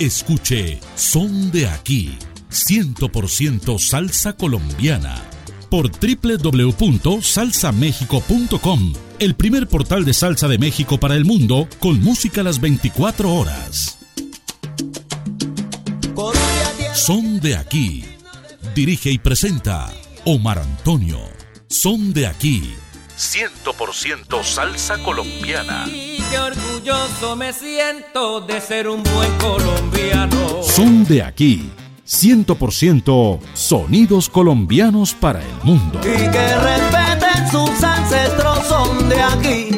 Escuche Son de aquí, 100% salsa colombiana por www.salsamexico.com, el primer portal de salsa de México para el mundo con música a las 24 horas. Son de aquí. Dirige y presenta Omar Antonio. Son de aquí. 100% salsa colombiana. Y qué orgulloso me siento de ser un buen colombiano. Son de aquí. 100% sonidos colombianos para el mundo. Y que respeten sus ancestros, son de aquí.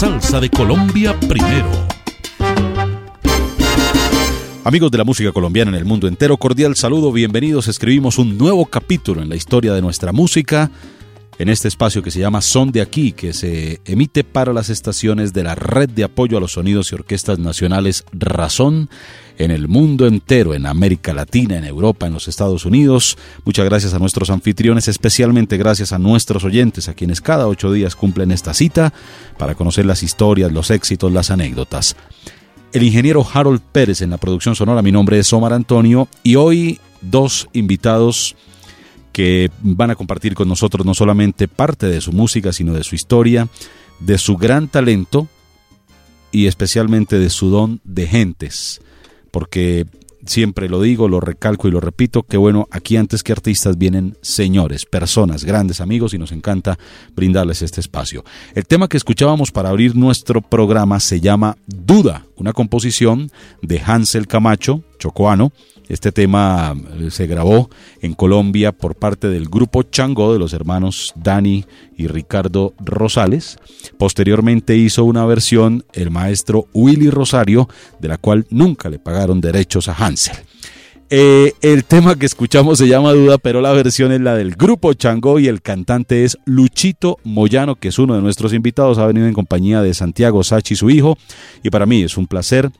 salsa de Colombia primero. Amigos de la música colombiana en el mundo entero, cordial saludo, bienvenidos. Escribimos un nuevo capítulo en la historia de nuestra música en este espacio que se llama Son de aquí, que se emite para las estaciones de la Red de Apoyo a los Sonidos y Orquestas Nacionales Razón en el mundo entero, en América Latina, en Europa, en los Estados Unidos. Muchas gracias a nuestros anfitriones, especialmente gracias a nuestros oyentes, a quienes cada ocho días cumplen esta cita para conocer las historias, los éxitos, las anécdotas. El ingeniero Harold Pérez en la producción sonora, mi nombre es Omar Antonio y hoy dos invitados que van a compartir con nosotros no solamente parte de su música, sino de su historia, de su gran talento y especialmente de su don de gentes, porque siempre lo digo, lo recalco y lo repito, que bueno, aquí antes que artistas vienen señores, personas, grandes amigos y nos encanta brindarles este espacio. El tema que escuchábamos para abrir nuestro programa se llama Duda, una composición de Hansel Camacho, chocoano, este tema eh, se grabó en Colombia por parte del grupo Chango de los hermanos Dani y Ricardo Rosales. Posteriormente hizo una versión el maestro Willy Rosario, de la cual nunca le pagaron derechos a Hansel. Eh, el tema que escuchamos se llama Duda, pero la versión es la del grupo Chango y el cantante es Luchito Moyano, que es uno de nuestros invitados. Ha venido en compañía de Santiago Sachi, su hijo, y para mí es un placer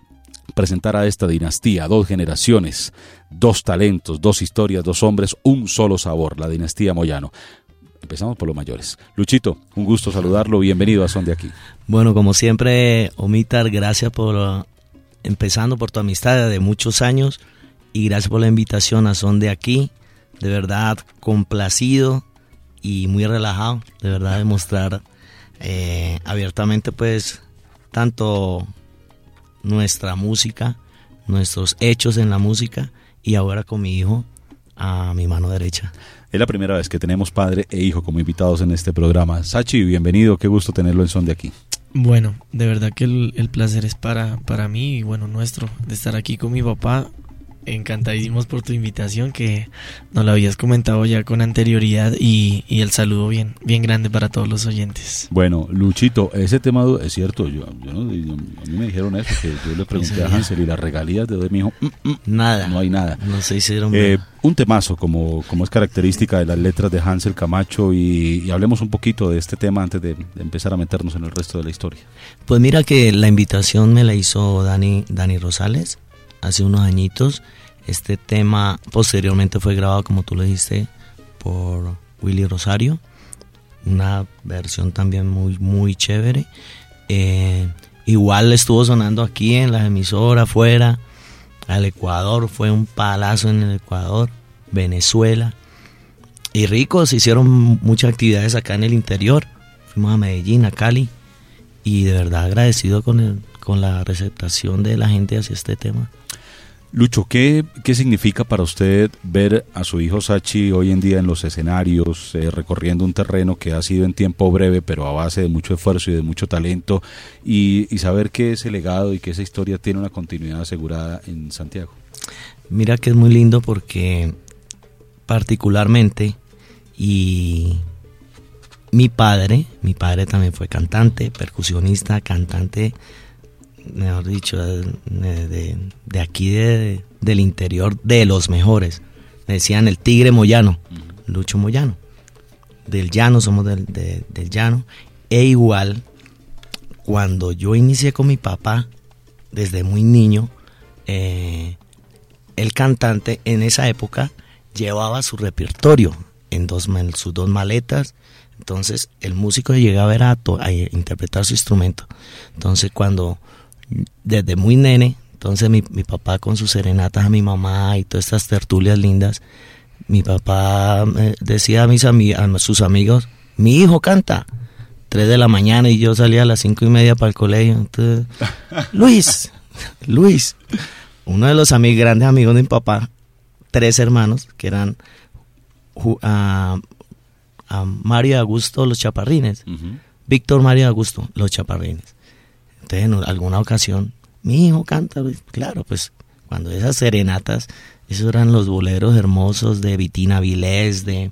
presentar a esta dinastía, dos generaciones, dos talentos, dos historias, dos hombres, un solo sabor, la dinastía Moyano. Empezamos por los mayores. Luchito, un gusto saludarlo, bienvenido a Son de aquí. Bueno, como siempre, Omitar, gracias por empezando por tu amistad de muchos años y gracias por la invitación a Son de aquí. De verdad, complacido y muy relajado, de verdad, de mostrar eh, abiertamente, pues, tanto nuestra música, nuestros hechos en la música y ahora con mi hijo a mi mano derecha. Es la primera vez que tenemos padre e hijo como invitados en este programa. Sachi, bienvenido, qué gusto tenerlo en son de aquí. Bueno, de verdad que el, el placer es para, para mí y bueno, nuestro, de estar aquí con mi papá encantadísimos por tu invitación que nos lo habías comentado ya con anterioridad y, el saludo bien, bien grande para todos los oyentes. Bueno, Luchito, ese tema es cierto, yo, yo no, a mí me dijeron eso, que yo le pregunté a Hansel y las regalías de hoy me dijo, mm, mm, nada, no hay nada. No se hicieron. Eh, un temazo como, como es característica de las letras de Hansel Camacho y, hablemos un poquito de este tema antes de, de, empezar a meternos en el resto de la historia. Pues mira que la invitación me la hizo Dani, Dani Rosales hace unos añitos. Este tema posteriormente fue grabado, como tú lo dijiste, por Willy Rosario. Una versión también muy, muy chévere. Eh, igual estuvo sonando aquí en la emisora, afuera. Al Ecuador, fue un palazo en el Ecuador. Venezuela. Y rico, se hicieron muchas actividades acá en el interior. Fuimos a Medellín, a Cali. Y de verdad agradecido con, el, con la receptación de la gente hacia este tema. Lucho, ¿qué, ¿qué significa para usted ver a su hijo Sachi hoy en día en los escenarios, eh, recorriendo un terreno que ha sido en tiempo breve, pero a base de mucho esfuerzo y de mucho talento, y, saber que ese legado y que esa historia tiene una continuidad asegurada en Santiago? Mira que es muy lindo porque particularmente, y mi padre, mi padre también fue cantante, percusionista, cantante mejor dicho, de, de, aquí de, del interior de los mejores. Me decían el tigre Moyano, Lucho Moyano. Del llano, somos del, del llano. E igual, cuando yo inicié con mi papá, desde muy niño, eh, el cantante en esa época llevaba su repertorio en dos, sus dos maletas. Entonces el músico llegaba a, a interpretar su instrumento. Entonces cuando desde muy nene, entonces mi, mi, papá con sus serenatas a mi mamá y todas estas tertulias lindas, mi papá decía a, mis a sus amigos, mi hijo canta. Tres de la mañana y yo salía a las cinco y media para el colegio. Entonces, Luis, Luis, uno de los amigos, grandes amigos de mi papá, tres hermanos, que eran a, a Mario Augusto Los Chaparrines, Víctor Mario Augusto Los Chaparrines en alguna ocasión, mi hijo canta, claro, pues cuando esas serenatas, esos eran los boleros hermosos de Vitina Vilés, de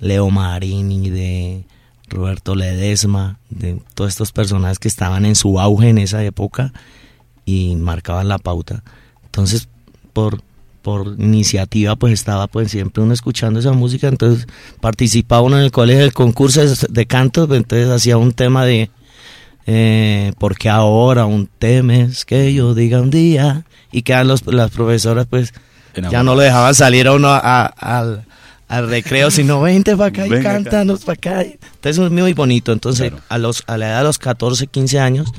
Leo Marini, de Roberto Ledesma, de todos estos personajes que estaban en su auge en esa época y marcaban la pauta. Entonces, por, por iniciativa, pues estaba pues siempre uno escuchando esa música, entonces participaba uno en el colegio del concurso de canto, entonces hacía un tema de eh, porque ahora un temes que yo diga un día y que los, las profesoras pues ya no lo dejaban salir a uno al, recreo, sino vente para acá y cántanos para acá. Entonces es muy bonito. Entonces a, los, a la edad de los 14, 15 años,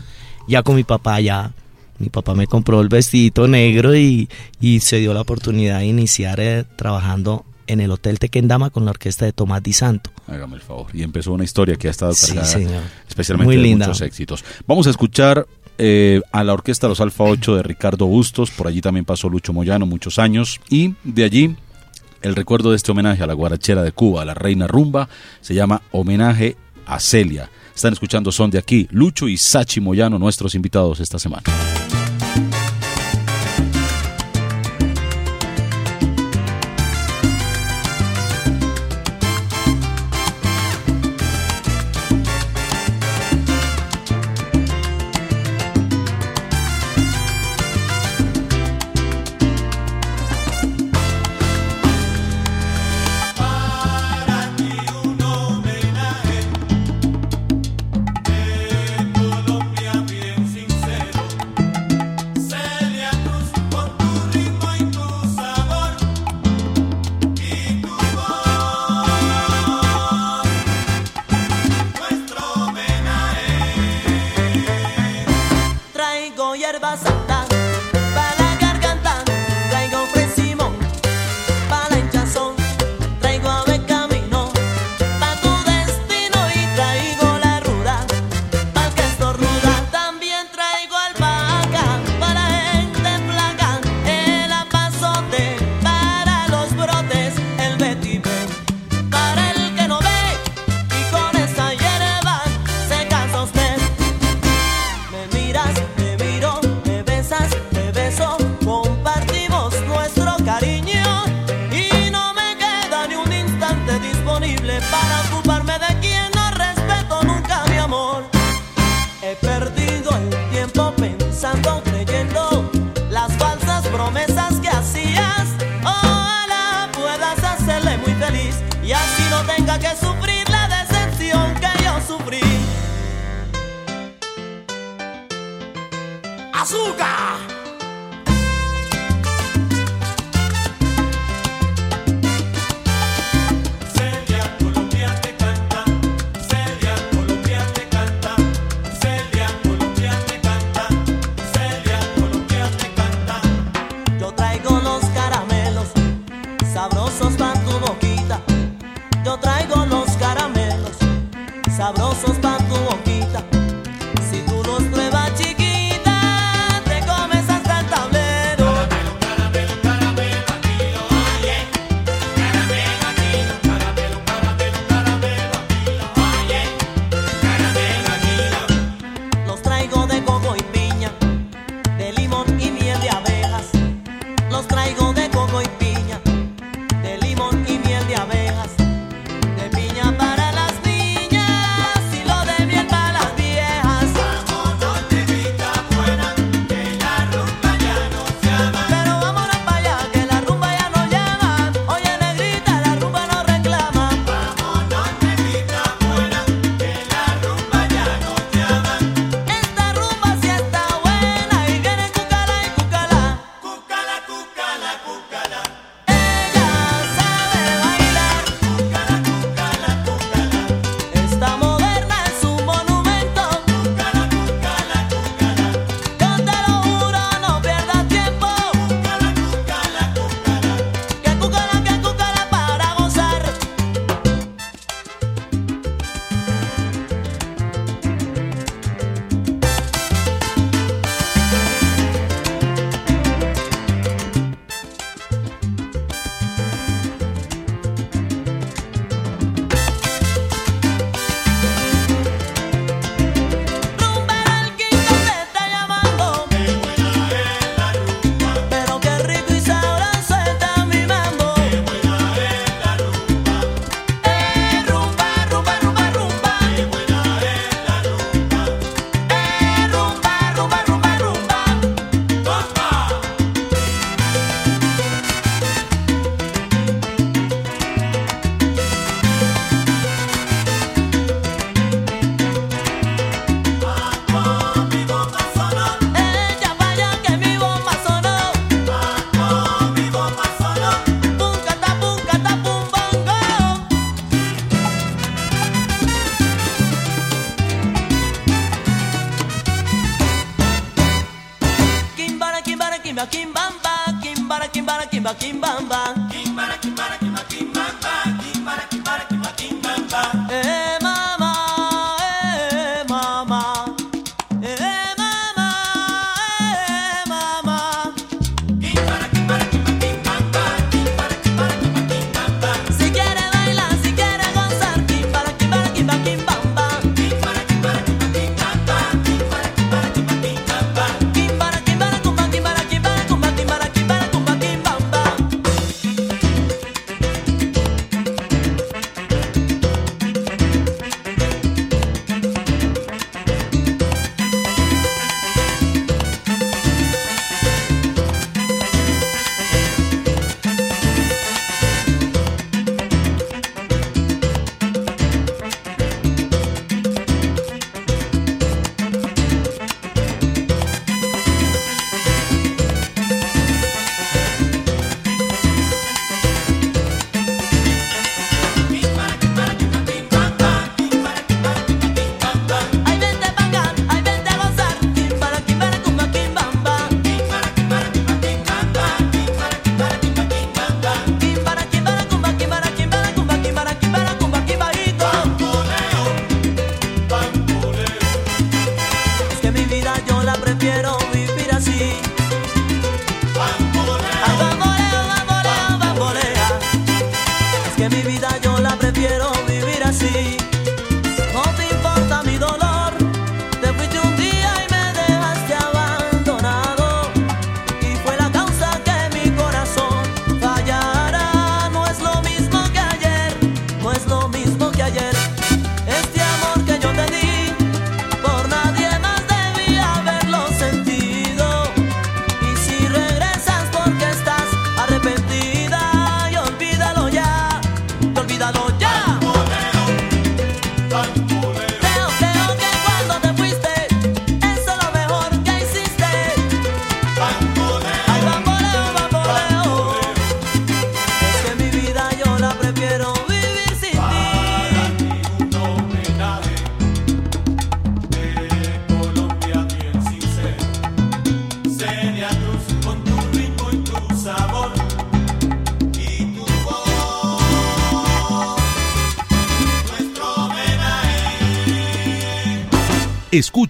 ya con mi papá ya mi papá me compró el vestidito negro y, se dio la oportunidad de iniciar eh, trabajando en el Hotel Tequendama con la orquesta de Tomás Di Santo. Hágame el favor. Y empezó una historia que ha estado cargada especialmente de muchos éxitos. Vamos a escuchar eh, a la orquesta Los Alfa 8 de Ricardo Bustos, por allí también pasó Lucho Moyano muchos años, y de allí el recuerdo de este homenaje a la guarachera de Cuba, a la reina rumba, se llama Homenaje a Celia. Están escuchando Son de aquí, Lucho y Sachi Moyano, nuestros invitados esta semana.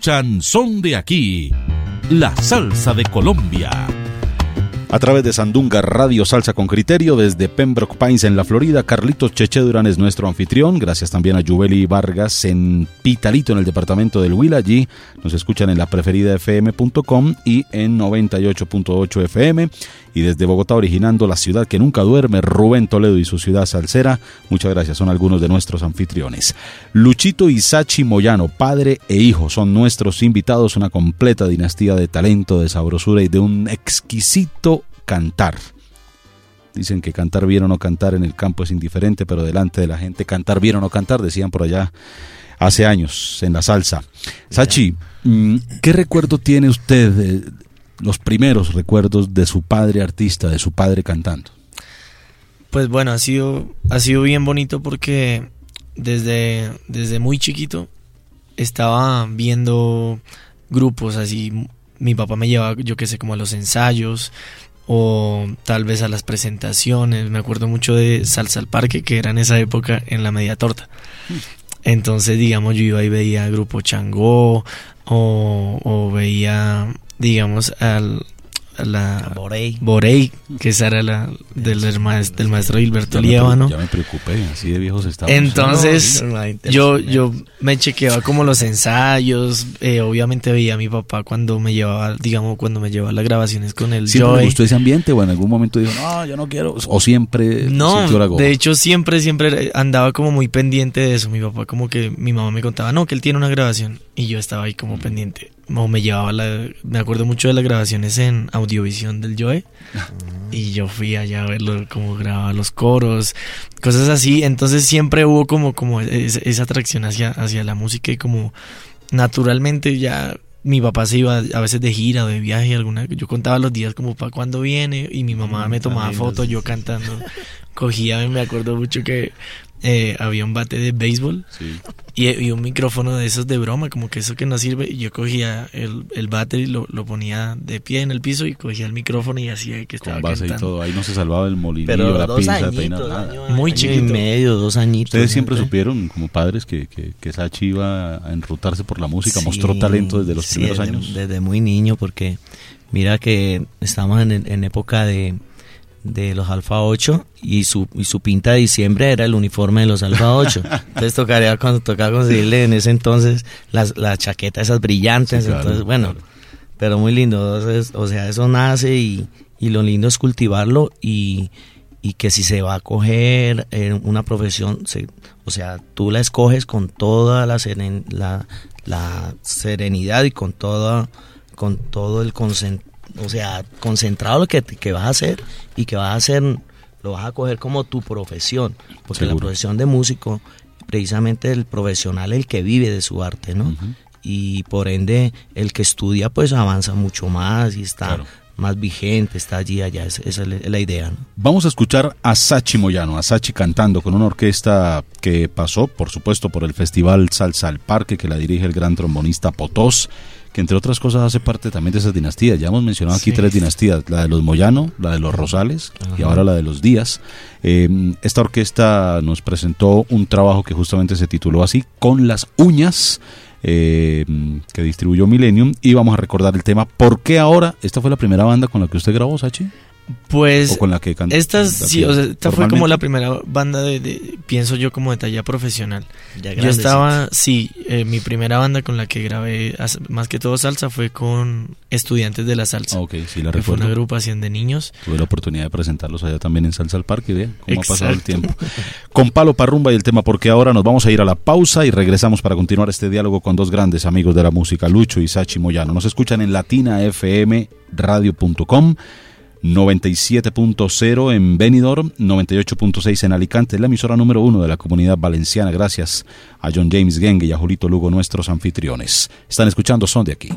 Son de aquí, la salsa de Colombia. A través de Sandunga Radio Salsa con Criterio desde Pembroke Pines en la Florida, Carlitos Cheche Durán es nuestro anfitrión. Gracias también a Jubeli Vargas en Pitalito en el departamento del Huila. Allí nos escuchan en la preferida fm.com y en 98.8 FM. Y desde Bogotá originando la ciudad que nunca duerme, Rubén Toledo y su ciudad salsera. Muchas gracias, son algunos de nuestros anfitriones. Luchito y Sachi Moyano, padre e hijo, son nuestros invitados, una completa dinastía de talento, de sabrosura y de un exquisito cantar. Dicen que cantar bien o no cantar en el campo es indiferente, pero delante de la gente cantar bien o no cantar, decían por allá hace años en la salsa. Sachi, mm, ¿qué recuerdo tiene usted, los primeros recuerdos de su padre artista, de su padre cantando? Pues bueno, ha sido, ha sido bien bonito porque desde, desde muy chiquito estaba viendo grupos así. Mi papá me llevaba, yo qué sé, como a los ensayos o tal vez a las presentaciones. Me acuerdo mucho de Salsa al Parque, que era en esa época en la media torta. Entonces, digamos, yo iba y veía grupo Changó o, o veía, digamos, al, a la Borey. Borey, que esa era la del, del maestro, del maestro Gilberto Ya me, pre- ya me preocupé, así de viejos estamos. Entonces, No, yo, yo me chequeaba como los ensayos, eh, obviamente veía a mi papá cuando me llevaba, digamos, cuando me llevaba las grabaciones con el ¿Siempre Joy. gustó ese ambiente o en algún momento dijo, no, yo no quiero? O siempre No, la de hecho siempre, siempre andaba como muy pendiente de eso. Mi papá como que mi mamá me contaba, no, que él tiene una grabación y yo estaba ahí como pendiente. O me llevaba la, me acuerdo mucho de las grabaciones en Audiovisión del Joe y yo fui allá a verlo cómo grababa los coros, cosas así. Entonces siempre hubo como, como es- esa atracción hacia, hacia la música y como naturalmente ya mi papá se iba a veces de gira o de viaje alguna yo contaba los días como para cuándo viene y mi mamá me tomaba fotos yo cantando cogía me acuerdo mucho que eh, había un bate de béisbol Sí. y, y un micrófono de esos de broma, como que eso que no sirve. Y yo cogía el, el bate y lo, lo ponía de pie en el piso y cogía el micrófono y hacía que estaba Con base y todo. Ahí no se salvaba el molinillo, Pero la dos pinza de añitos, peinar, nada. año- Muy año chiquito. y medio, dos añitos. Ustedes siempre supieron, como padres, que, que, que Sachi iba a enrutarse por la música, Sí, mostró talento desde los sí, primeros desde- años. Desde muy niño, porque mira que estamos en, en época de, de los Alfa 8 y su, y su pinta de diciembre era el uniforme de los Alfa 8. Entonces tocaría cuando tocaba conseguirle en ese entonces las, las chaquetas esas brillantes. Sí, claro, entonces, bueno, claro. pero muy lindo. Entonces, o sea, eso nace y, y lo lindo es cultivarlo y, y que si se va a coger una profesión, se- o sea, tú la escoges con toda la, seren- la, la serenidad y con toda con todo el concen- o sea, concentrado lo que, que vas a hacer y que vas a hacer lo vas a coger como tu profesión, porque la Seguro. profesión de músico precisamente el profesional el que vive de su arte, ¿no? Ujú. Y por ende el que estudia pues avanza mucho más y está Claro. más vigente, está allí allá, esa es la- la idea, ¿no? Vamos a escuchar a Sachi Moyano, a Sachi cantando con una orquesta que pasó, por supuesto, por el Festival Salsa al Parque, que la dirige el gran trombonista Potós, que entre otras cosas hace parte también de esas dinastías. Ya hemos mencionado aquí Sí. tres dinastías, la de los Moyano, la de los Rosales y ahora la de los Díaz. Eh, esta orquesta nos presentó un trabajo que justamente se tituló así, Con las uñas. eh, que distribuyó Millennium y vamos a recordar el tema ¿Por qué ahora? ¿Esta fue la primera banda con la que usted grabó, Sachi? Pues ¿O con la que cantó? Esta, sí, o sea, esta fue como la primera banda de, de- pienso yo, como de talla profesional. Ya Yo estaba, sí, eh, mi primera banda con la que grabé más que todo salsa fue con Estudiantes de la Salsa. Ah, ok, sí, la que fue una recuerdo. agrupación de niños. Tuve la oportunidad de presentarlos allá también en Salsa al Parque, vean cómo ha pasado el tiempo. Con Palo Parrumba y el tema porque ahora nos vamos a ir a la pausa y regresamos para continuar este diálogo con dos grandes amigos de la música, Lucho y Sachi Moyano. Nos escuchan en latinafmradio.com. 97.0 en Benidorm, 98.6 en Alicante, la emisora número uno de la comunidad valenciana. Gracias a John James Genge y a Julito Lugo, nuestros anfitriones. Están escuchando Son de aquí.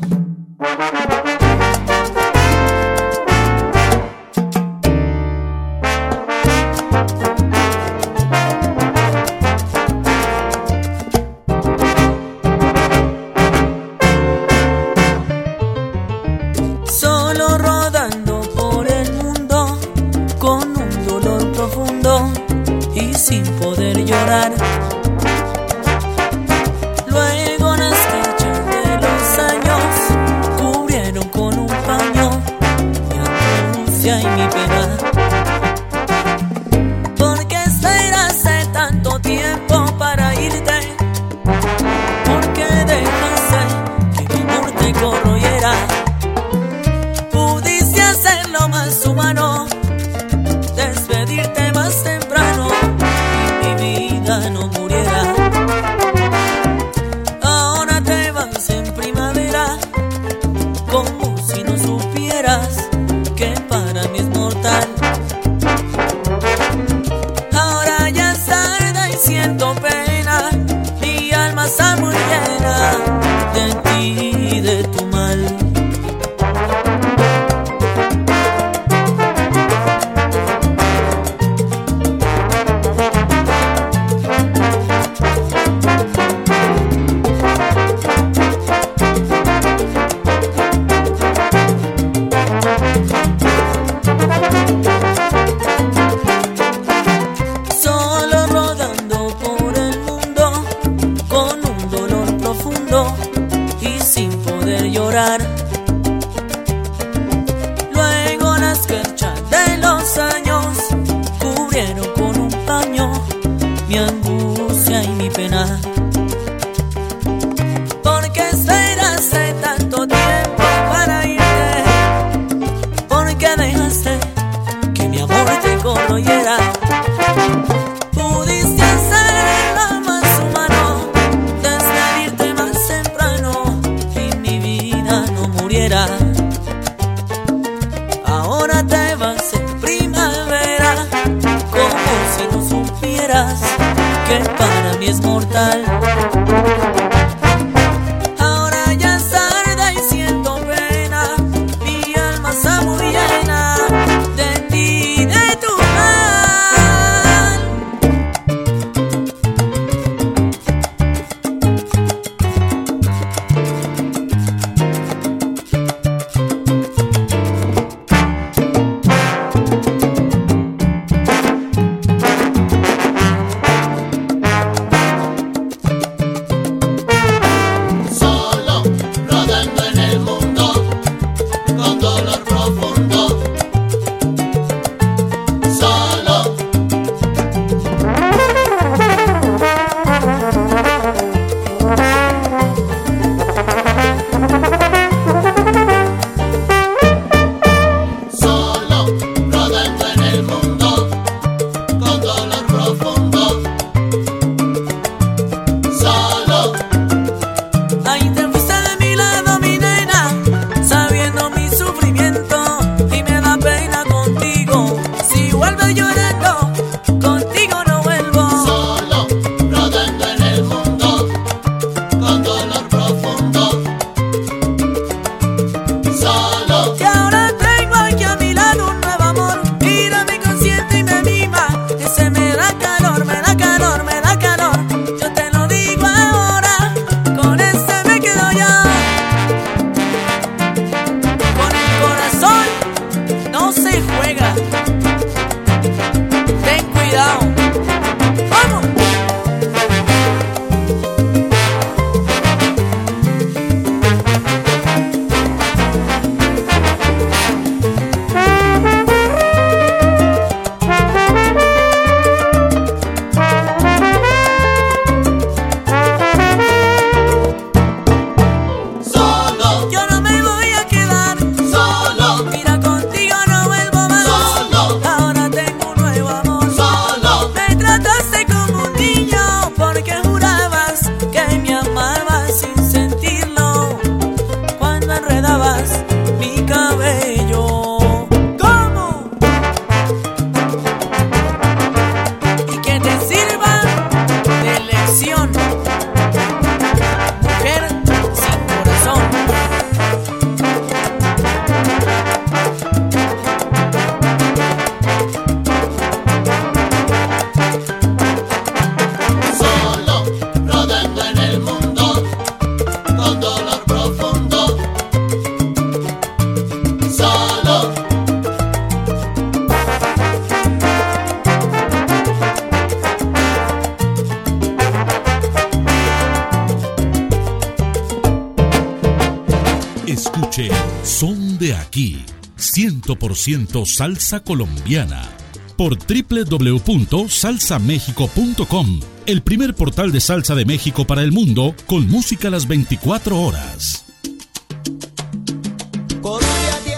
100% salsa colombiana. Por www.salsamexico.com, el primer portal de salsa de México para el mundo, con música las 24 horas.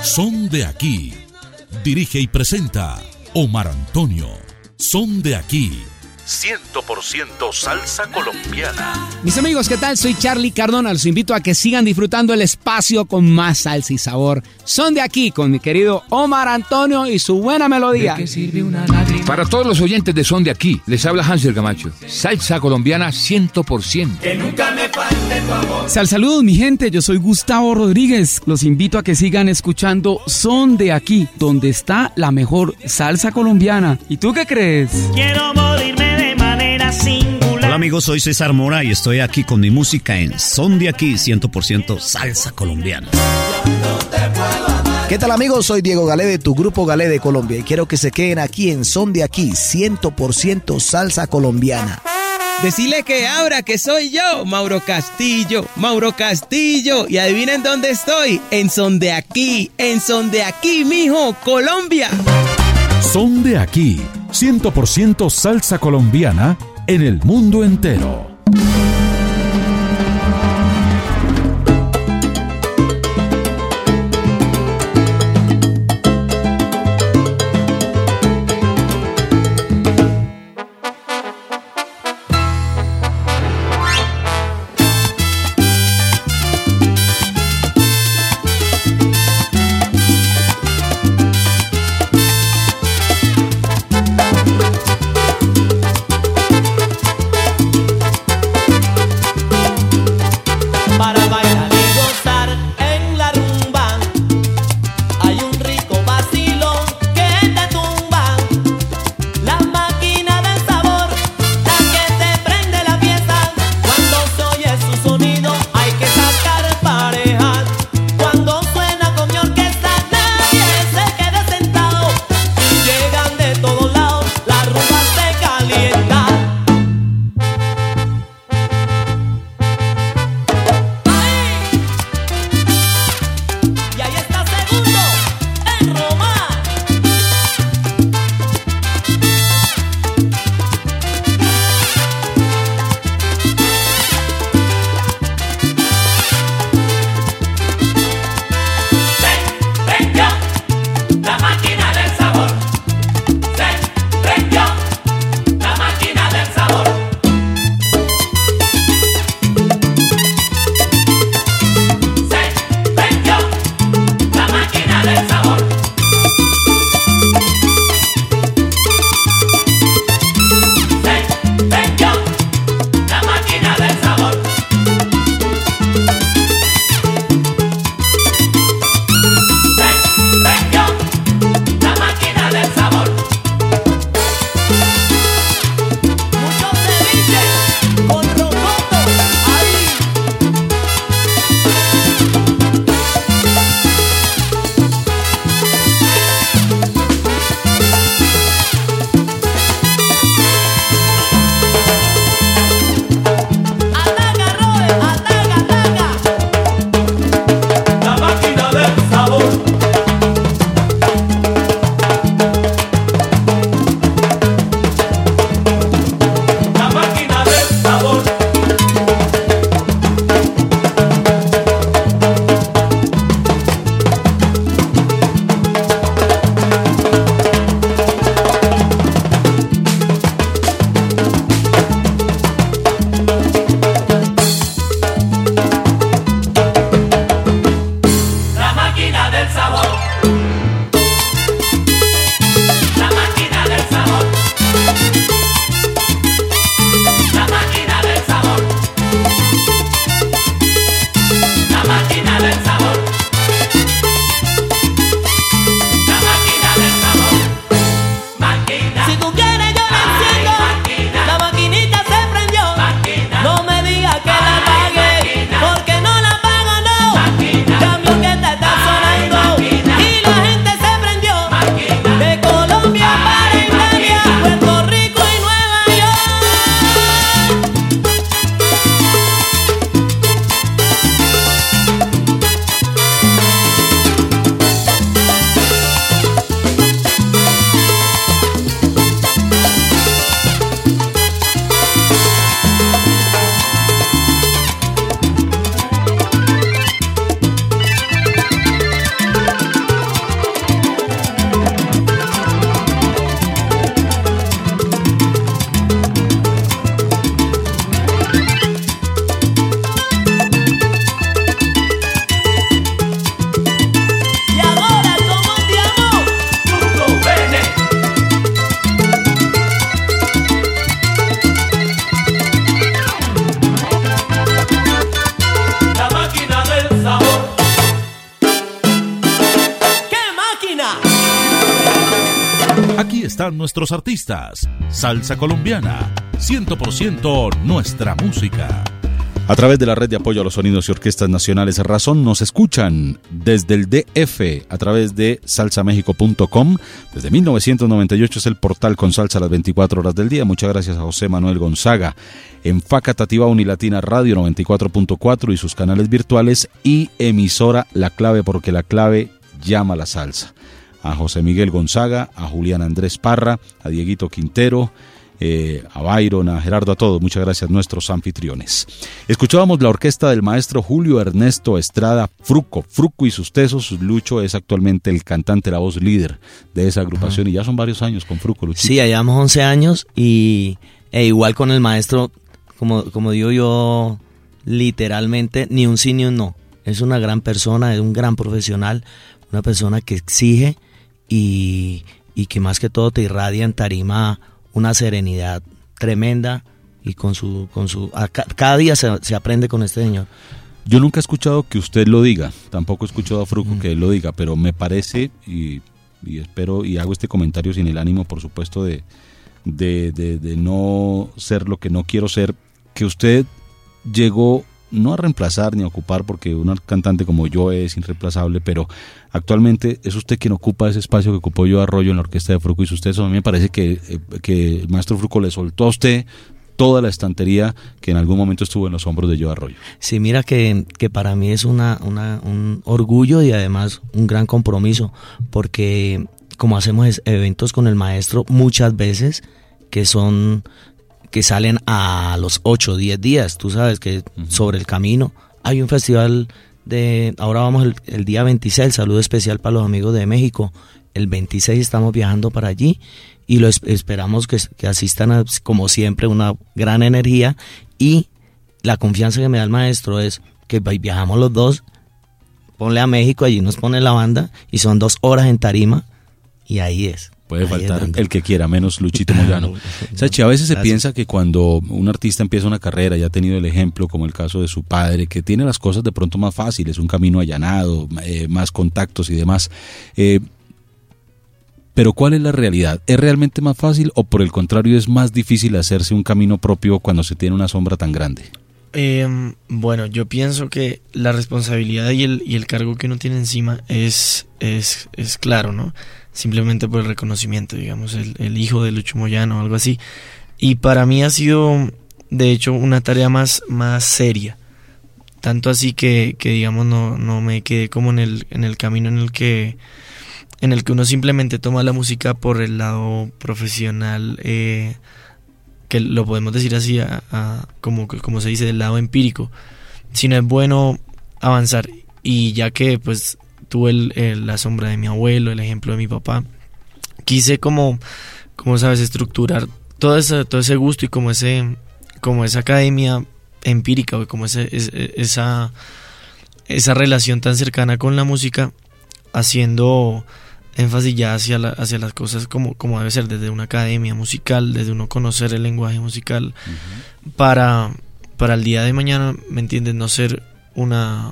Son de aquí. Dirige y presenta Omar Antonio. Son de aquí. 100% salsa colombiana. Mis amigos, ¿qué tal? Soy Charlie Cardona. Los invito a que sigan disfrutando el espacio con más salsa y sabor. Son de aquí con mi querido Omar Antonio y su buena melodía. Para todos los oyentes de Son de aquí, les habla Hansel Gamacho. Salsa colombiana 100%. Sal saludos, mi gente. Yo soy Gustavo Rodríguez. Los invito a que sigan escuchando Son de aquí, donde está la mejor salsa colombiana. ¿Y tú qué crees? Quiero morirme manera singular. Hola amigos, soy César Mora y estoy aquí con mi música en Son de aquí 100% salsa colombiana. ¿Qué tal amigos? Soy Diego Galé de tu grupo Galé de Colombia y quiero que se queden aquí en Son de aquí 100% salsa colombiana. Decirle que abra que soy yo, Mauro Castillo, Mauro Castillo. Y adivinen dónde estoy, en son de aquí, en son de aquí, mijo, Colombia. Son de aquí, 100% salsa colombiana en el mundo entero. Artistas. Salsa colombiana, 100% nuestra música. A través de la red de apoyo a los sonidos y orquestas nacionales Razón nos escuchan desde el DF a través de salsamexico.com. Desde 1998 es el portal con salsa las 24 horas del día. Muchas gracias a José Manuel Gonzaga. En Facatativa Unilatina Radio 94.4 y sus canales virtuales y emisora La Clave porque la clave llama la salsa. A José Miguel Gonzaga, a Julián Andrés Parra, a Dieguito Quintero, eh, a Byron, a Gerardo, a todos. Muchas gracias, nuestros anfitriones. Escuchábamos la orquesta del maestro Julio Ernesto Estrada Fruco. Fruco y sus tesos. Lucho es actualmente el cantante, la voz líder de esa agrupación y ya son varios años con Fruco. Luchito. Sí, ya llevamos 11 años y e igual con el maestro, como, como digo yo, literalmente, ni un sí ni un no. Es una gran persona, es un gran profesional, una persona que exige y, y que más que todo te irradia en tarima una serenidad tremenda y con su... Con su a cada día se, se aprende con este señor. Yo nunca he escuchado que usted lo diga, tampoco he escuchado a Fruco que él lo diga, pero me parece, y, y espero, y hago este comentario sin el ánimo, por supuesto, de, de, de- de no ser lo que no quiero ser, que usted llegó no a reemplazar ni a ocupar, porque un cantante como yo es irreemplazable, pero actualmente es usted quien ocupa ese espacio que ocupó yo Arroyo en la orquesta de Fruco y sus tesos. A mí me parece que, eh, que el maestro Fruco le soltó a usted toda la estantería que en algún momento estuvo en los hombros de yo Arroyo. Sí, mira que, que para mí es una, una- un orgullo y además un gran compromiso, porque como hacemos eventos con el maestro muchas veces que son que salen a los 8 o 10 días, tú sabes que sobre el camino hay un festival de, ahora vamos el, el día 26, saludo especial para los amigos de México, el 26 estamos viajando para allí y lo es- esperamos que, que asistan a, como siempre, una gran energía y la confianza que me da el maestro es que vi- viajamos los dos, ponle a México, allí nos pone la banda y son dos horas en tarima y ahí es. Puede Ahí faltar el que quiera, menos Luchito Moyano. Sachi, a veces se Gracias. piensa que cuando un artista empieza una carrera, ya ha tenido el ejemplo, como el caso de su padre, que tiene las cosas de pronto más fáciles, un camino allanado, eh, más contactos y demás. Eh, pero ¿cuál es la realidad? ¿Es realmente más fácil o por el contrario es más difícil hacerse un camino propio cuando se tiene una sombra tan grande? Em, bueno, yo pienso que la responsabilidad y el, y el cargo que uno tiene encima es, es, es claro, ¿no? Simplemente por el reconocimiento, digamos, el, el hijo de Lucho Moyano o algo así. Y para mí ha sido, de hecho, una tarea más, más seria. Tanto así que, que digamos, no, no me quedé como en el, en el camino en el que en el que uno simplemente toma la música por el lado profesional, eh, que lo podemos decir así, a- como, como se dice, del lado empírico, sino es bueno avanzar. Y ya que pues tuve la sombra de mi abuelo, el ejemplo de mi papá, quise como, como sabes, estructurar todo ese, todo ese gusto y como ese, como esa academia empírica, como ese, es- esa, esa relación tan cercana con la música, haciendo énfasis ya hacia, la- hacia las cosas como, como debe ser, desde una academia musical, desde uno conocer el lenguaje musical, para, para el día de mañana, ¿me entiendes? No ser una,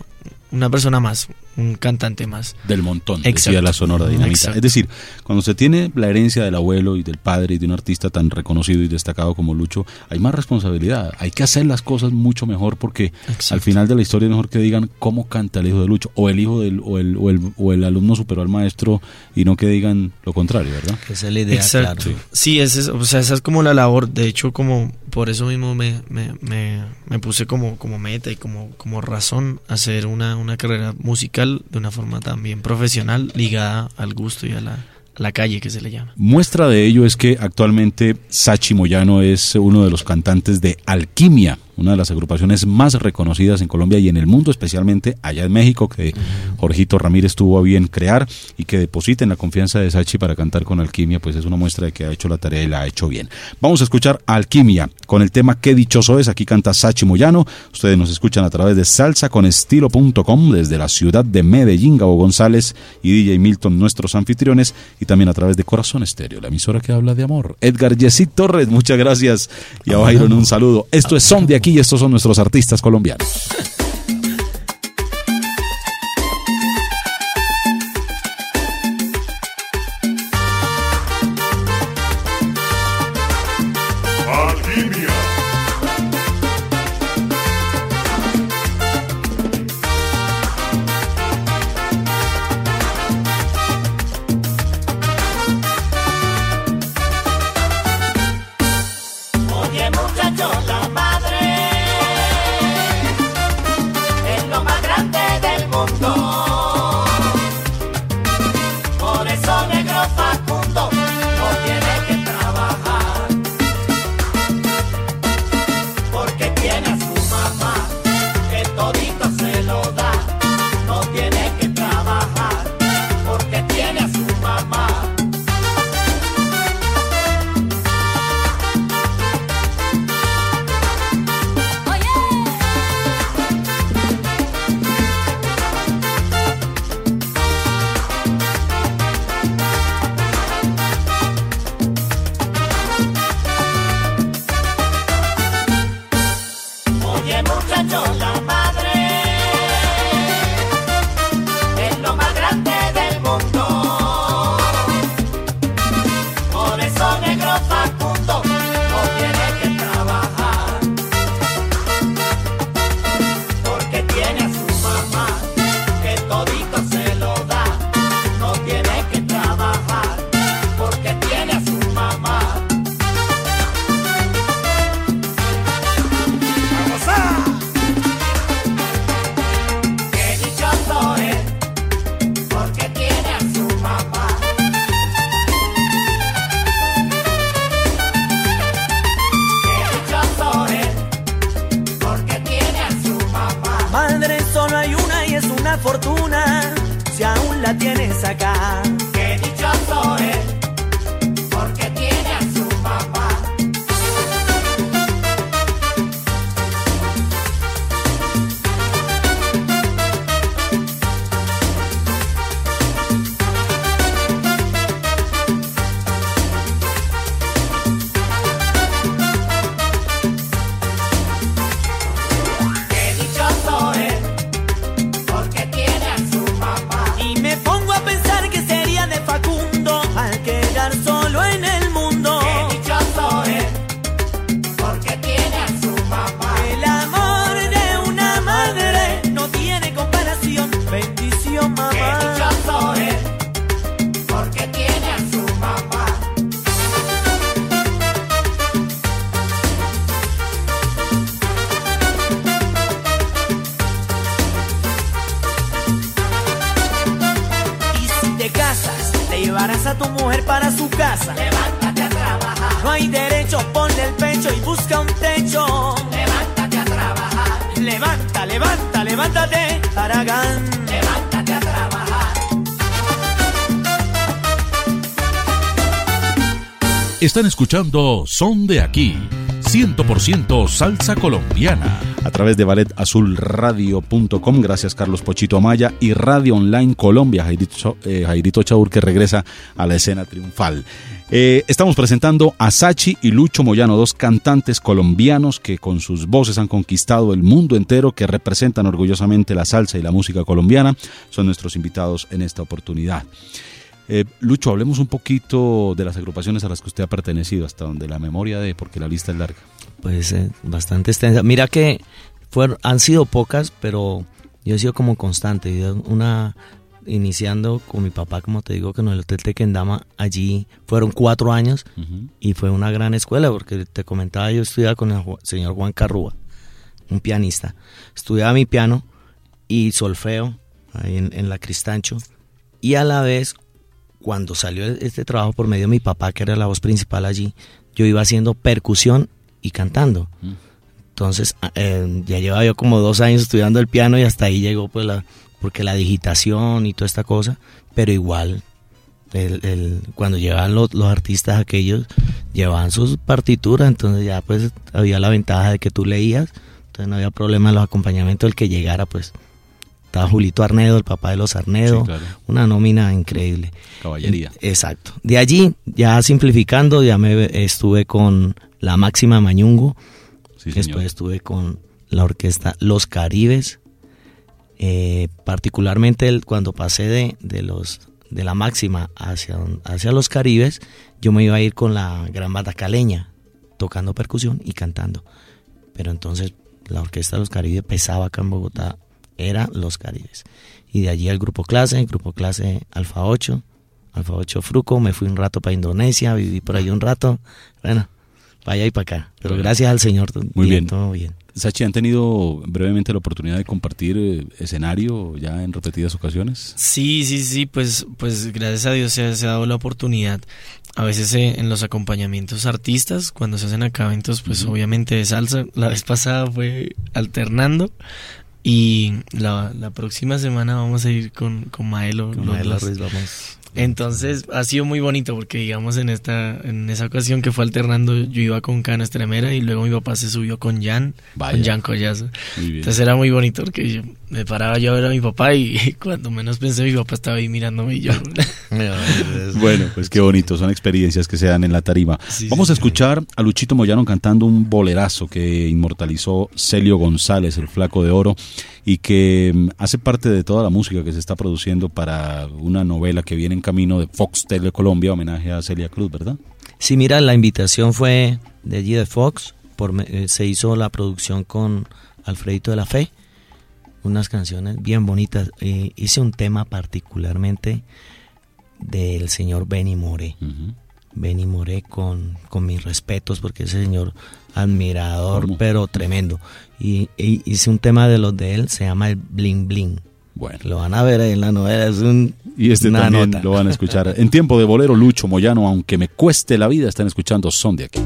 una persona más, un cantante más. Del montón, decía Exacto. la Sonora Dinamita. Exacto. Es decir, cuando se tiene la herencia del abuelo y del padre y de un artista tan reconocido y destacado como Lucho, hay más responsabilidad. Hay que hacer las cosas mucho mejor porque al final de la historia es mejor que digan cómo canta el hijo de Lucho o el hijo del o el, o el, o el alumno superó al maestro y no que digan lo contrario, ¿verdad? Esa es la idea, Exacto. claro. Sí, ese es, o sea, esa es como la labor. De hecho, como por eso mismo me, me, me, me puse como, como meta y como, como razón hacer una, una carrera musical de una forma también profesional, ligada al gusto y a la, la calle que se le llama. Muestra de ello es que actualmente Sachi Moyano es uno de los cantantes de Alquimia, una de las agrupaciones más reconocidas en Colombia y en el mundo, especialmente allá en México, que Jorgito Ramírez tuvo a bien crear y que depositen la confianza de Sachi para cantar con Alquimia, pues es una muestra de que ha hecho la tarea y la ha hecho bien. Vamos a escuchar Alquimia con el tema Qué dichoso es. Aquí canta Sachi Moyano. Ustedes nos escuchan a través de salsaconestilo.com desde la ciudad de Medellín, Gabo González y DJ Milton, nuestros anfitriones, y también a través de Corazón Estéreo, la emisora que habla de amor. Edgar Yesid Torres, muchas gracias. Y a Byron un saludo. Esto es Son de aquí y estos son nuestros artistas colombianos. para su casa. Levántate a trabajar. No hay derecho, ponle el pecho y busca un techo. Levántate a trabajar. Levanta, levanta, levántate, Aragán. Levántate a trabajar. Están escuchando Son de aquí, 100% salsa colombiana. A través de balletazulradio.com, gracias Carlos Pochito Amaya y Radio Online Colombia, Jairito, eh, Jairito Chaur que regresa a la escena triunfal. Eh, estamos presentando a Sachi y Lucho Moyano, dos cantantes colombianos que con sus voces han conquistado el mundo entero, que representan orgullosamente la salsa y la música colombiana. Son nuestros invitados en esta oportunidad. Eh, Lucho, hablemos un poquito de las agrupaciones a las que usted ha pertenecido, hasta donde la memoria de, porque la lista es larga. Pues eh, bastante extensa. Mira que fueron, han sido pocas, pero yo he sido como constante. Yo Una iniciando con mi papá, como te digo, que en el Hotel Tequendama, allí fueron cuatro años y fue una gran escuela, porque te comentaba, yo estudiaba con el señor Juan Carrúa, un pianista. Estudiaba mi piano y solfeo ahí en, en la Cristancho y a la vez cuando salió este trabajo por medio de mi papá, que era la voz principal allí, yo iba haciendo percusión y cantando. Entonces, a- eh, ya llevaba yo como dos años estudiando el piano y hasta ahí llegó pues la, porque la digitación y toda esta cosa, pero igual, el, el- cuando llegaban los, los artistas aquellos, llevaban sus partituras, entonces ya pues había la ventaja de que tú leías, entonces no había problema en los acompañamientos, el que llegara pues estaba Julito Arnedo, el papá de los Arnedo, Sí, claro. una nómina increíble. Caballería. Exacto. De allí, ya simplificando, ya me estuve con la Máxima Mañungo, Sí, después señor. estuve con la orquesta Los Caribes, eh, particularmente el- cuando pasé de, de los de la Máxima hacia, hacia los Caribes, yo me iba a ir con la Gran Banda Caleña, tocando percusión y cantando. Pero entonces la orquesta Los Caribes pesaba acá en Bogotá, era Los Caribes. Y de allí el grupo clase, el grupo clase Alfa 8, Alfa 8 Fruco, me fui un rato para Indonesia, viví por ahí un rato, bueno, para allá y para acá. Pero Bueno. gracias al Señor, todo Muy bien. todo bien. Sachi, ¿han tenido brevemente la oportunidad de compartir eh, escenario ya en repetidas ocasiones? Sí, sí, sí, pues, pues gracias a Dios se, ha- se ha dado la oportunidad. A veces eh, en los acompañamientos artistas, cuando se hacen acá eventos, pues obviamente de salsa. La vez pasada fue alternando. Y la, la próxima semana vamos a ir con, con Maelo. Con Maelo. Ruiz vamos. Entonces ha sido muy bonito porque digamos en esta en esa ocasión que fue alternando yo iba con Cano Estremera y luego mi papá se subió con Jan, Vaya. con Jan Collazo. Entonces era muy bonito porque yo me paraba yo a ver a mi papá y cuando menos pensé mi papá estaba ahí mirándome y yo Bueno, pues qué bonito, son experiencias que se dan en la tarima. Sí, Vamos a sí, escuchar a Luchito Moyano cantando un bolerazo que inmortalizó Celio González, el flaco de oro, y que mm, hace parte de toda la música que se está produciendo para una novela que viene en camino de Fox Tele Colombia, homenaje a Celia Cruz, ¿verdad? Sí, mira, la invitación fue de allí de Fox, por, eh, se hizo la producción con Alfredito de la Fe, unas canciones bien bonitas. Eh, hice un tema particularmente del señor Benny Moré. Benny Moré con, con mis respetos porque ese señor admirador ¿Cómo? pero tremendo. Y, y hice un tema de los de él, se llama el Bling Bling. Bueno. Lo van a ver ahí en la novela, es un, Y este una también nota. lo van a escuchar. En tiempo de bolero, Lucho Moyano, aunque me cueste la vida, están escuchando Son de aquí.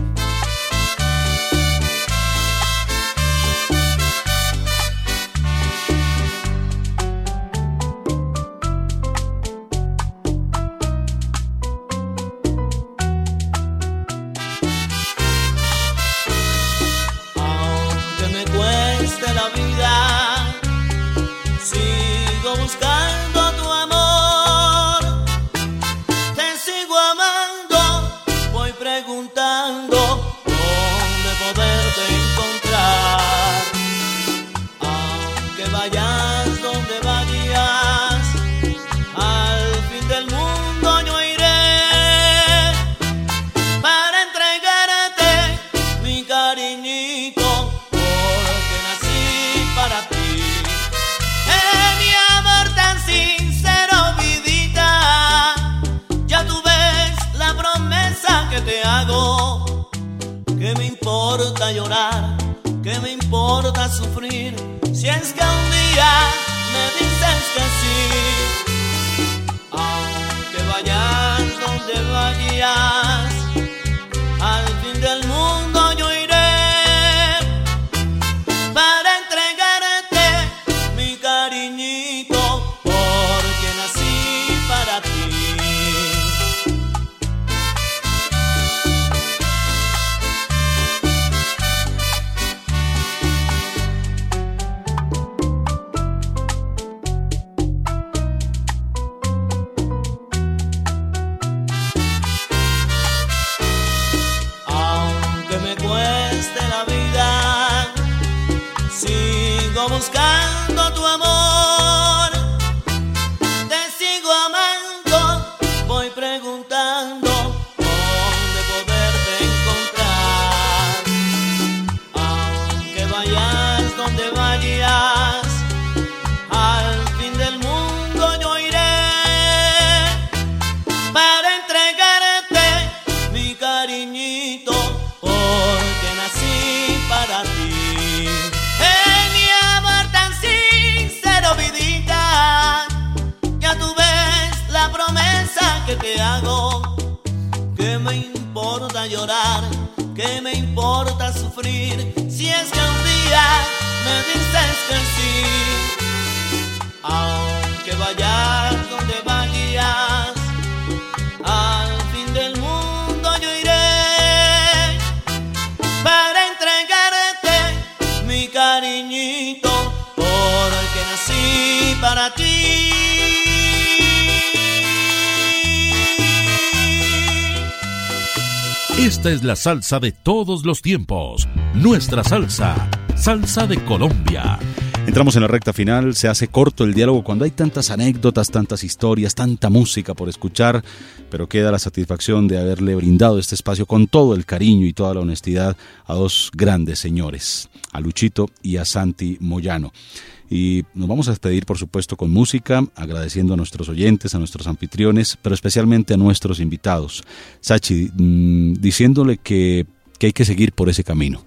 La salsa de todos los tiempos. Nuestra salsa. Salsa de Colombia. Entramos en la recta final, se hace corto el diálogo cuando hay tantas anécdotas, tantas historias, tanta música por escuchar, pero queda la satisfacción de haberle brindado este espacio con todo el cariño y toda la honestidad a dos grandes señores, a Luchito y a Santi Moyano. Y nos vamos a despedir, por supuesto, con música, agradeciendo a nuestros oyentes, a nuestros anfitriones, pero especialmente a nuestros invitados. Sachi, mm, diciéndole que, que hay que seguir por ese camino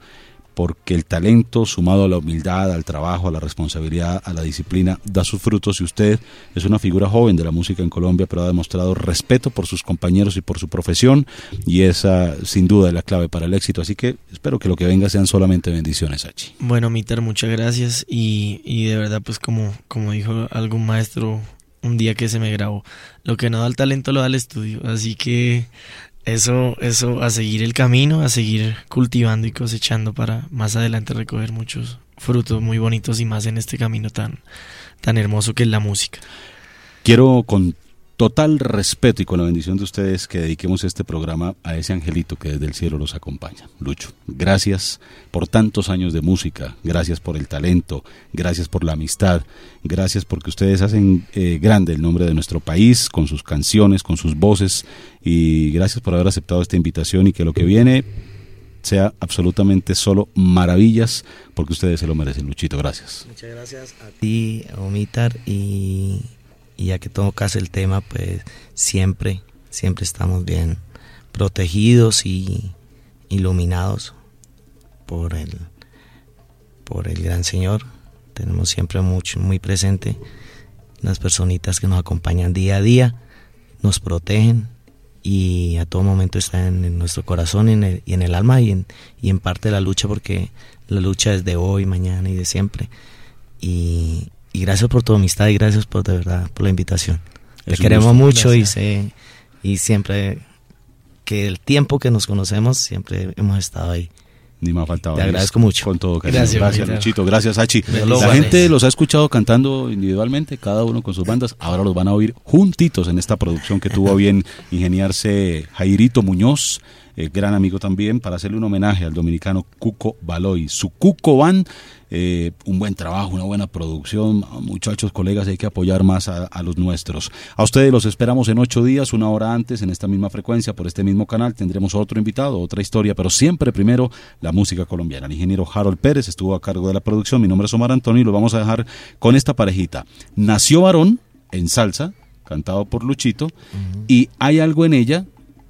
porque el talento sumado a la humildad, al trabajo, a la responsabilidad, a la disciplina, da sus frutos y usted es una figura joven de la música en Colombia, pero ha demostrado respeto por sus compañeros y por su profesión y esa sin duda es la clave para el éxito, así que espero que lo que venga sean solamente bendiciones, Sachi. Bueno, Mitar, muchas gracias y, y de verdad, pues como, como dijo algún maestro un día que se me grabó, lo que no da el talento lo da el estudio, así que eso, eso, a seguir el camino, a seguir cultivando y cosechando para más adelante recoger muchos frutos muy bonitos y más en este camino tan, tan hermoso que es la música. Quiero con total respeto y con la bendición de ustedes que dediquemos este programa a ese angelito que desde el cielo los acompaña. Lucho, gracias por tantos años de música, gracias por el talento, gracias por la amistad, gracias porque ustedes hacen eh, grande el nombre de nuestro país con sus canciones, con sus voces y gracias por haber aceptado esta invitación y que lo que viene sea absolutamente solo maravillas porque ustedes se lo merecen, Luchito, gracias. Muchas gracias a ti, Omitar, y, y ya que tocas el tema, pues siempre, siempre estamos bien protegidos y iluminados por el, por el gran Señor. Tenemos siempre mucho, muy presente las personitas que nos acompañan día a día, nos protegen y a todo momento están en nuestro corazón y en el, y en el alma y en, y en parte de la lucha porque la lucha es de hoy, mañana y de siempre. Y, y gracias por tu amistad y gracias por de verdad por la invitación. Un queremos gusto. mucho y Gracias. sé y siempre que el tiempo que nos conocemos siempre hemos estado ahí. Ni me ha faltado. Te es agradezco mucho. Con todo cariño. Gracias, Gracias. Luchito. Gracias, Hachi. La guarde. gente los ha escuchado cantando individualmente, cada uno con sus bandas. Ahora los van a oír juntitos en esta producción que tuvo bien ingeniarse Jairito Muñoz, eh, gran amigo también, para hacerle un homenaje al dominicano Cuco Baloy. Su Cuco Van, eh, un buen trabajo, una buena producción. Muchachos, colegas, hay que apoyar más a, a los nuestros. A ustedes los esperamos en ocho días, una hora antes, en esta misma frecuencia, por este mismo canal. Tendremos otro invitado, otra historia, pero siempre primero la música colombiana. El ingeniero Harold Pérez estuvo a cargo de la producción. Mi nombre es Omar Antonio y lo vamos a dejar con esta parejita. Nació varón en salsa, cantado por Luchito, y hay algo en ella.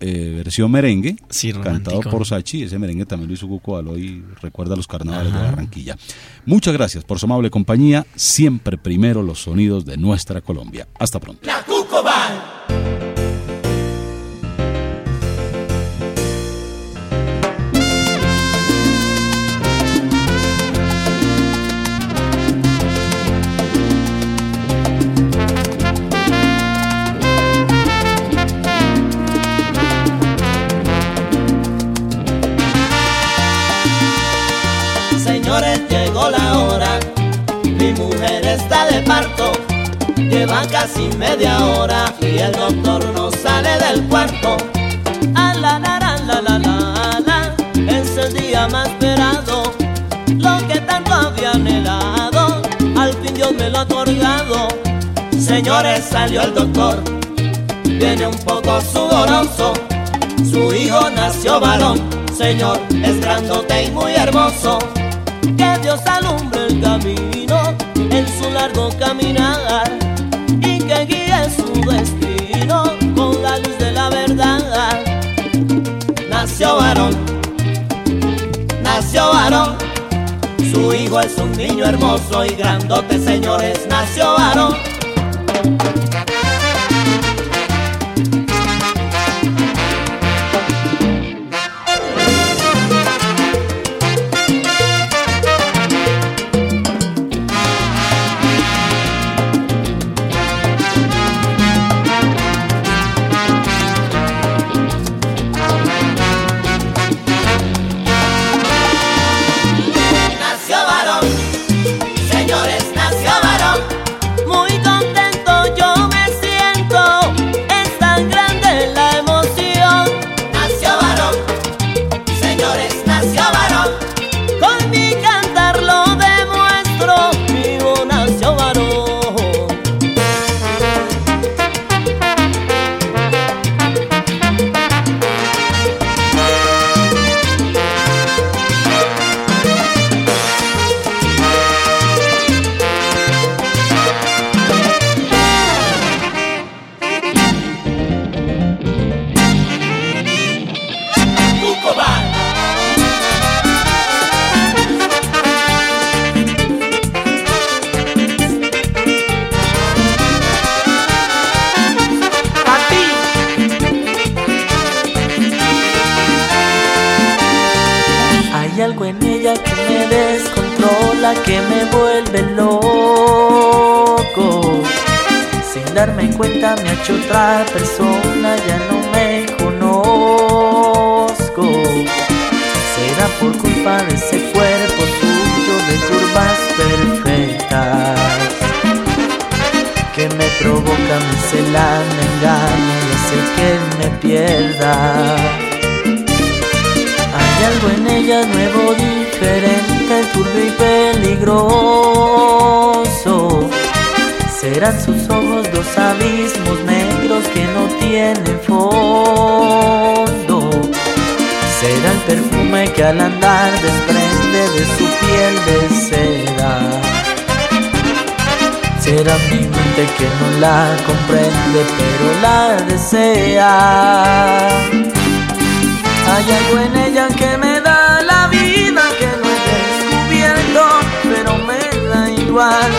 Eh, versión merengue, cantado por Sachi, ese merengue también lo hizo Cuco Aloy, recuerda los carnavales de. Barranquilla. Muchas gracias por su amable compañía, siempre primero los sonidos de nuestra Colombia. Hasta pronto. La Cucobal. Parto. Lleva casi media hora y el doctor no sale del cuarto. A la la la la la la es el día más esperado. Lo que tanto había anhelado, al fin Dios me lo ha otorgado. Señores, salió el doctor, viene un poco sudoroso. Su hijo nació varón, Señor, es grandote y muy hermoso. Que Dios alumbre el camino largo caminar y que guíe su destino con la luz de la verdad. Nació varón, nació varón. Su hijo es un niño hermoso y grandote, señores, nació varón. Hay algo en ella que me descontrola, que me vuelve loco. Sin darme cuenta me ha hecho otra persona, ya no me conozco. Será por culpa de ese cuerpo suyo de curvas perfectas que me provoca, me cela, me engaña y hace que me pierda. Algo en ella nuevo, diferente, turbio y peligroso. Serán sus ojos dos abismos negros que no tienen fondo. Será el perfume que al andar desprende de su piel de seda. Será mi mente que no la comprende, pero la desea. Hay algo en ella que me da la vida que no he descubierto, pero me da igual.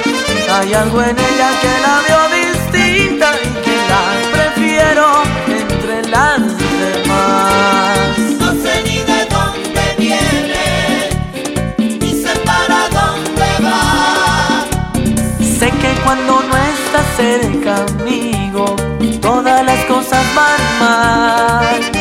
Hay algo en ella que la veo distinta y que la prefiero entre las demás. No sé ni de dónde viene, ni sé para dónde va. Sé que cuando no estás cerca, amigo, todas las cosas van mal.